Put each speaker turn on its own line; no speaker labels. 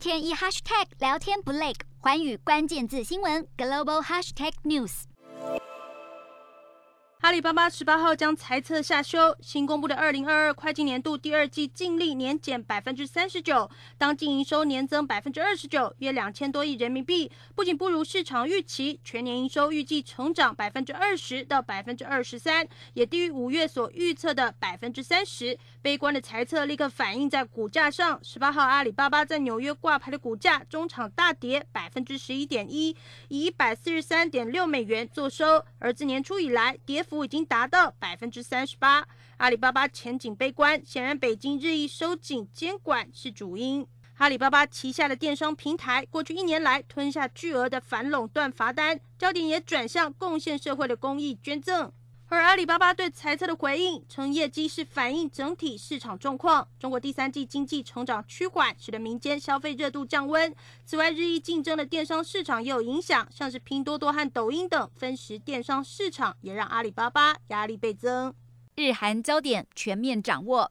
天一 hashtag 聊天不累，寰宇关键字新闻 global hashtag news。
阿里巴巴十八号将财测下修，新公布的二零二二会计年度第二季净利年减百分之三十九，当净营收年增百分之二十九，约两千多亿人民币，不仅不如市场预期，全年营收预计成长百分之二十到百分之二十三，也低于五月所预测的百分之三十。悲观的猜测立刻反映在股价上，十八号阿里巴巴在纽约挂牌的股价中场大跌百分之十一点一，以一百四十三点六美元作收，而自年初以来跌。幅已经达到百分之三十八，阿里巴巴前景悲观，显然北京日益收紧监管是主因。阿里巴巴旗下的电商平台过去一年来吞下巨额的反垄断罚单，焦点也转向贡献社会的公益捐赠。而阿里巴巴对财测的回应称，业绩是反映整体市场状况。中国第三季经济成长趋缓，使得民间消费热度降温。此外，日益竞争的电商市场也有影响，像是拼多多和抖音等分时电商市场，也让阿里巴巴压力倍增。
日韩焦点全面掌握，